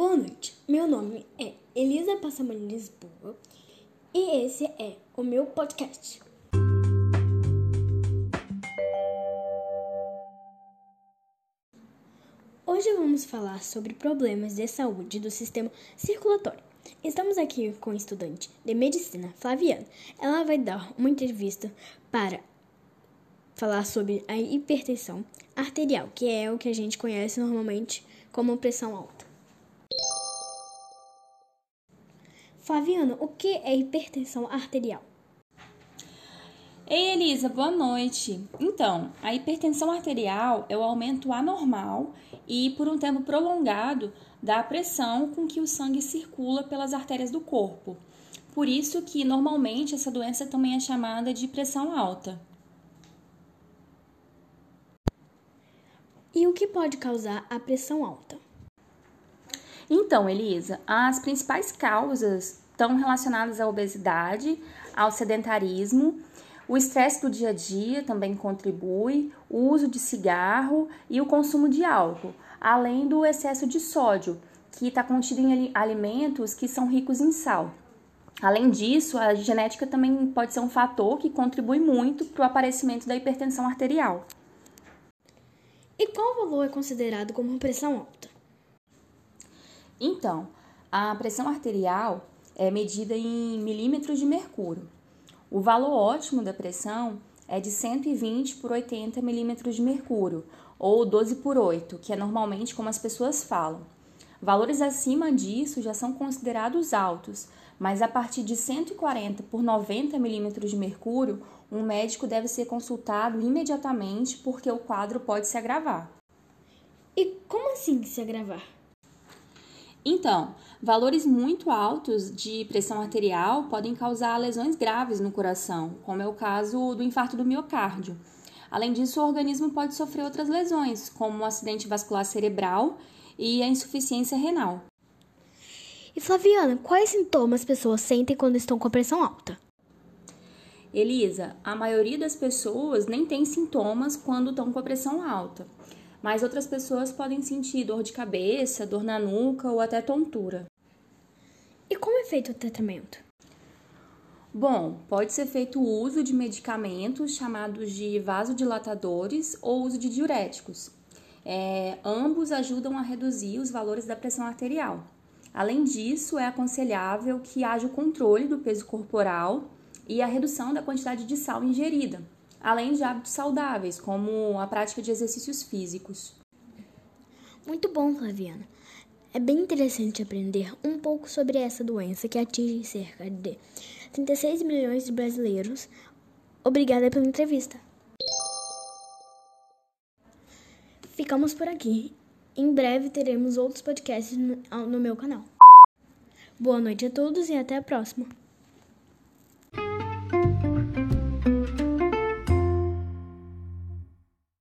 Boa noite, meu nome é Elisa Passamani Lisboa e esse é o meu podcast. Hoje vamos falar sobre problemas de saúde do sistema circulatório. Estamos aqui com a estudante de medicina, Flaviana. Ela vai dar uma entrevista para falar sobre a hipertensão arterial, que é o que a gente conhece normalmente como pressão alta. Flaviana, o que é hipertensão arterial? Ei, Elisa, boa noite. Então, a hipertensão arterial é o aumento anormal e por um tempo prolongado da pressão com que o sangue circula pelas artérias do corpo. Por isso que normalmente essa doença também é chamada de pressão alta. E o que pode causar a pressão alta? Então, Elisa, as principais causas estão relacionadas à obesidade, ao sedentarismo, o estresse do dia a dia também contribui, o uso de cigarro e o consumo de álcool, além do excesso de sódio, que está contido em alimentos que são ricos em sal. Além disso, a genética também pode ser um fator que contribui muito para o aparecimento da hipertensão arterial. E qual valor é considerado como pressão alta? Então, a pressão arterial é medida em milímetros de mercúrio. O valor ótimo da pressão é de 120 por 80 milímetros de mercúrio, ou 12 por 8, que é normalmente como as pessoas falam. Valores acima disso já são considerados altos, mas a partir de 140 por 90 milímetros de mercúrio, um médico deve ser consultado imediatamente porque o quadro pode se agravar. E como assim se agravar? Então, valores muito altos de pressão arterial podem causar lesões graves no coração, como é o caso do infarto do miocárdio. Além disso, o organismo pode sofrer outras lesões, como o um acidente vascular cerebral e a insuficiência renal. E Flaviana, quais sintomas as pessoas sentem quando estão com a pressão alta? Elisa, a maioria das pessoas nem tem sintomas quando estão com a pressão alta mas outras pessoas podem sentir dor de cabeça, dor na nuca ou até tontura. E como é feito o tratamento? Bom, pode ser feito o uso de medicamentos chamados de vasodilatadores ou uso de diuréticos. É, ambos ajudam a reduzir os valores da pressão arterial. Além disso, é aconselhável que haja o controle do peso corporal e a redução da quantidade de sal ingerida, além de hábitos saudáveis, como a prática de exercícios físicos. Muito bom, Flaviana. É bem interessante aprender um pouco sobre essa doença que atinge cerca de 36 milhões de brasileiros. Obrigada pela entrevista. Ficamos por aqui. Em breve teremos outros podcasts no meu canal. Boa noite a todos e até a próxima.